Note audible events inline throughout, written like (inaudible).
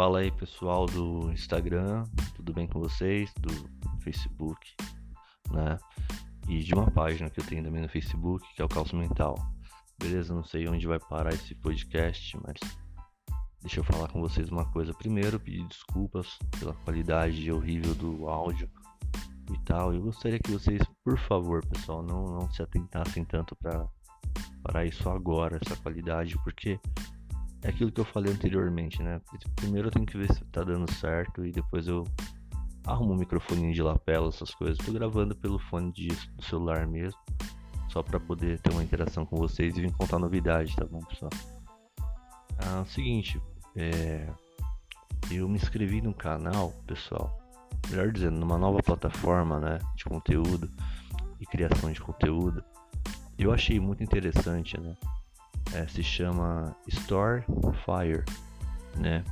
Fala aí pessoal do Instagram, tudo bem com vocês? Do Facebook, né? E de uma página que eu tenho também no Facebook, que é o Calço Mental. Beleza? Não sei onde vai parar esse podcast, mas deixa eu falar com vocês uma coisa. Primeiro, pedir desculpas pela qualidade horrível do áudio e tal. Eu gostaria que vocês, por favor, pessoal, não, não se atentassem tanto para para isso agora, essa qualidade, porque é aquilo que eu falei anteriormente, né? Primeiro eu tenho que ver se tá dando certo e depois eu arrumo um microfone de lapela, essas coisas. Tô gravando pelo fone de, do celular mesmo, só para poder ter uma interação com vocês e vir contar novidade, tá bom, pessoal? Ah, o seguinte, é... eu me inscrevi no canal, pessoal, melhor dizendo, numa nova plataforma, né, de conteúdo e criação de conteúdo. Eu achei muito interessante, né? É, se chama Store Fire, né?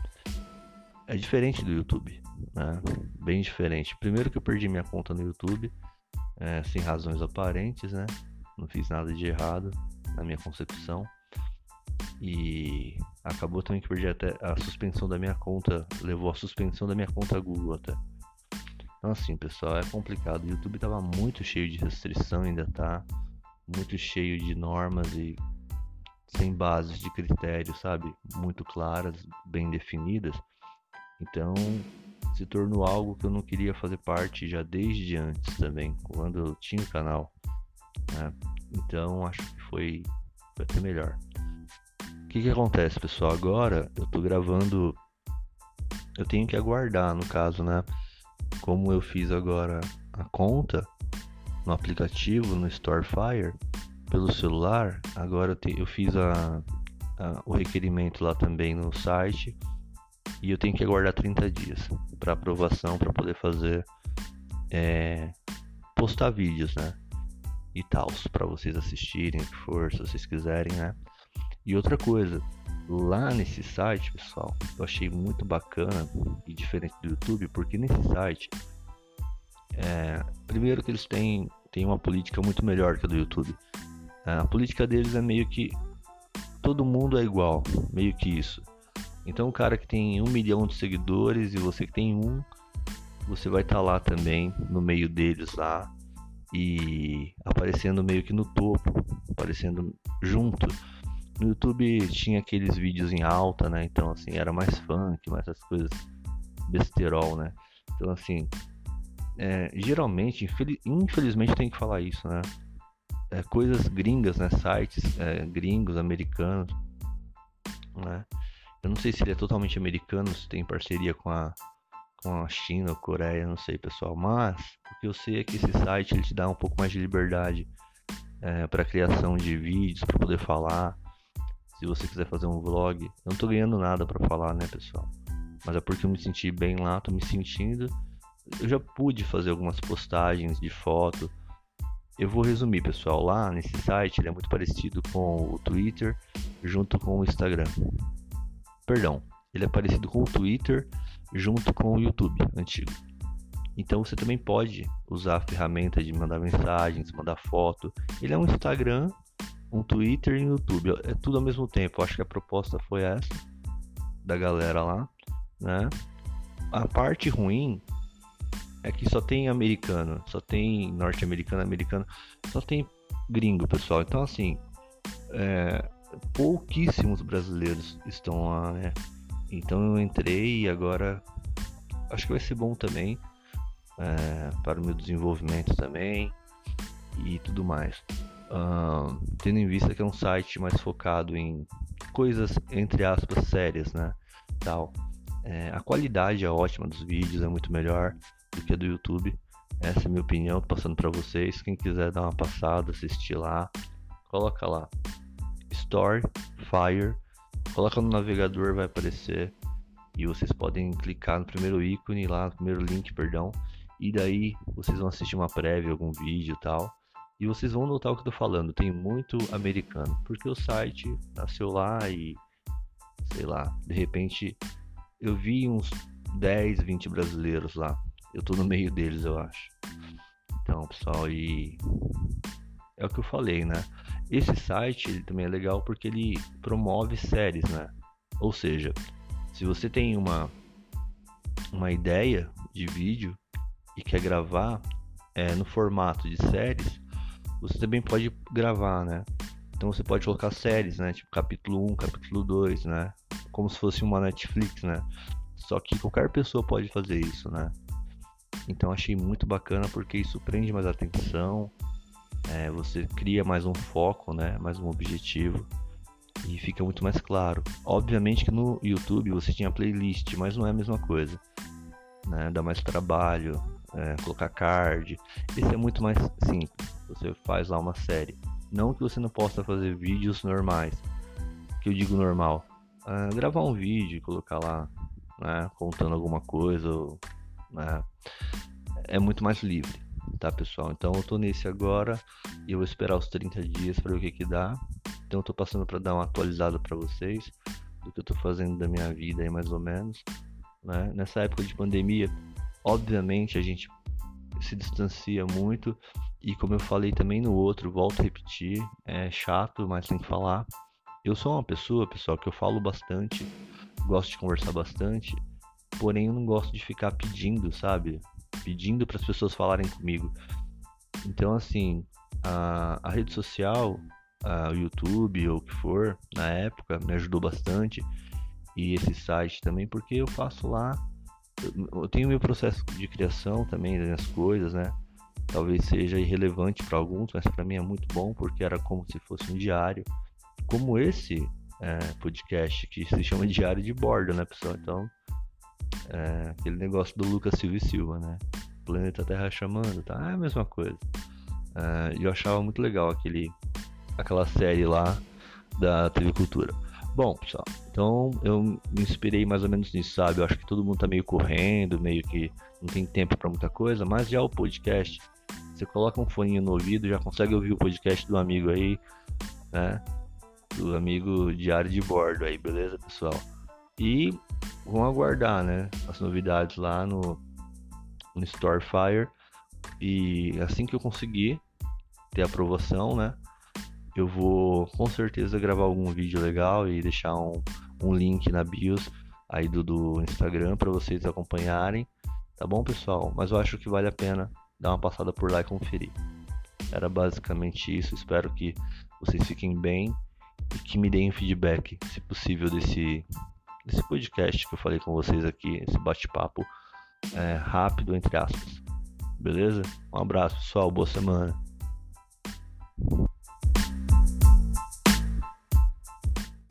É diferente do YouTube, né? Bem diferente. Primeiro que eu perdi minha conta no YouTube, é, sem razões aparentes, né? Não fiz nada de errado na minha concepção. E acabou também que perdi até a suspensão da minha conta, levou a suspensão da minha conta Google até. Então assim, pessoal, é complicado. O YouTube tava muito cheio de restrição, ainda tá muito cheio de normas e sem bases de critérios, sabe, muito claras, bem definidas. Então, se tornou algo que eu não queria fazer parte já desde antes também, quando eu tinha o canal. Né? Então, acho que foi, foi até melhor. O que, que acontece, pessoal? Agora eu tô gravando. Eu tenho que aguardar, no caso, né? Como eu fiz agora a conta no aplicativo, no Storefire, pelo celular, agora eu, te, eu fiz a, a, o requerimento lá também no site e eu tenho que aguardar 30 dias para aprovação para poder fazer é, postar vídeos, né? E tal, para vocês assistirem, que for, se vocês quiserem, né? E outra coisa, lá nesse site, pessoal, eu achei muito bacana e diferente do YouTube, porque nesse site, é, primeiro que eles têm, têm uma política muito melhor que a do YouTube. A política deles é meio que todo mundo é igual, meio que isso. Então o cara que tem um milhão de seguidores e você que tem um, você vai estar tá lá também no meio deles lá e aparecendo meio que no topo, aparecendo junto. No YouTube tinha aqueles vídeos em alta, né? Então assim, era mais funk, mais essas coisas besterol, né? Então assim, é, geralmente, infelizmente tem que falar isso, né? É, coisas gringas, né? Sites é, gringos, americanos, né? Eu não sei se ele é totalmente americano, se tem parceria com a, com a China ou Coreia, não sei, pessoal. Mas o que eu sei é que esse site ele te dá um pouco mais de liberdade é, para criação de vídeos, para poder falar. Se você quiser fazer um vlog, eu não tô ganhando nada para falar, né, pessoal? Mas é porque eu me senti bem lá, tô me sentindo. Eu já pude fazer algumas postagens de foto, eu vou resumir, pessoal. Lá nesse site ele é muito parecido com o Twitter junto com o Instagram. Perdão, ele é parecido com o Twitter junto com o YouTube antigo. Então você também pode usar a ferramenta de mandar mensagens, mandar foto. Ele é um Instagram, um Twitter e um YouTube. É tudo ao mesmo tempo. Acho que a proposta foi essa da galera lá, né? A parte ruim é que só tem americano, só tem norte-americano, americano, só tem gringo, pessoal. Então, assim, é, pouquíssimos brasileiros estão lá, né? Então eu entrei e agora acho que vai ser bom também é, para o meu desenvolvimento também e tudo mais. Uh, tendo em vista que é um site mais focado em coisas entre aspas sérias, né? Tal. É, a qualidade é ótima dos vídeos, é muito melhor que a do YouTube. Essa é a minha opinião, passando para vocês. Quem quiser dar uma passada, assistir lá, coloca lá Store Fire, coloca no navegador, vai aparecer e vocês podem clicar no primeiro ícone lá, no primeiro link, perdão, e daí vocês vão assistir uma prévia, algum vídeo e tal. E vocês vão notar o que eu tô falando, tem muito americano, porque o site nasceu lá e sei lá, de repente eu vi uns 10, 20 brasileiros lá. Eu tô no meio deles, eu acho. Então, pessoal, e é o que eu falei, né? Esse site ele também é legal porque ele promove séries, né? Ou seja, Se você tem uma, uma ideia de vídeo e quer gravar é, no formato de séries, você também pode gravar, né? Então você pode colocar séries, né? Tipo capítulo 1, capítulo 2, né? Como se fosse uma Netflix, né? Só que qualquer pessoa pode fazer isso, né? Então achei muito bacana porque isso prende mais atenção, é, você cria mais um foco, né? Mais um objetivo e fica muito mais claro. Obviamente que no YouTube você tinha playlist, mas não é a mesma coisa. Né? Dá mais trabalho, é, colocar card. Esse é muito mais simples. Você faz lá uma série. Não que você não possa fazer vídeos normais. Que eu digo normal. É, gravar um vídeo colocar lá, né, contando alguma coisa. Né, é muito mais livre, tá pessoal? Então eu tô nesse agora e eu vou esperar os 30 dias para ver o que que dá. Então eu tô passando para dar uma atualizada para vocês do que eu tô fazendo da minha vida aí mais ou menos, né? Nessa época de pandemia, obviamente a gente se distancia muito e como eu falei também no outro, volto a repetir, é chato, mas tem que falar. Eu sou uma pessoa, pessoal, que eu falo bastante, gosto de conversar bastante, porém eu não gosto de ficar pedindo, sabe? Pedindo para as pessoas falarem comigo. Então, assim, a, a rede social o YouTube ou o que for, na época, me ajudou bastante. E esse site também, porque eu faço lá. Eu, eu tenho meu processo de criação também das coisas, né? Talvez seja irrelevante para alguns, mas para mim é muito bom porque era como se fosse um diário. Como esse é, podcast que se chama (laughs) Diário de Bordo, né, pessoal? Então, é, aquele negócio do Lucas Silva e Silva, né? Planeta Terra chamando, tá? É a mesma coisa. É, eu achava muito legal aquele aquela série lá da TV Cultura. Bom, pessoal, então eu me inspirei mais ou menos nisso, sabe? Eu acho que todo mundo tá meio correndo, meio que não tem tempo para muita coisa, mas já o podcast, você coloca um fone no ouvido, já consegue ouvir o podcast do amigo aí, né? Do amigo diário de bordo aí, beleza, pessoal? E vão aguardar, né? As novidades lá no, no Storefire. E assim que eu conseguir ter aprovação, né? eu vou com certeza gravar algum vídeo legal e deixar um, um link na bios aí do, do Instagram para vocês acompanharem, tá bom pessoal? Mas eu acho que vale a pena dar uma passada por lá e conferir. Era basicamente isso, espero que vocês fiquem bem e que me deem feedback, se possível, desse, desse podcast que eu falei com vocês aqui, esse bate-papo é, rápido, entre aspas. Beleza? Um abraço pessoal, boa semana.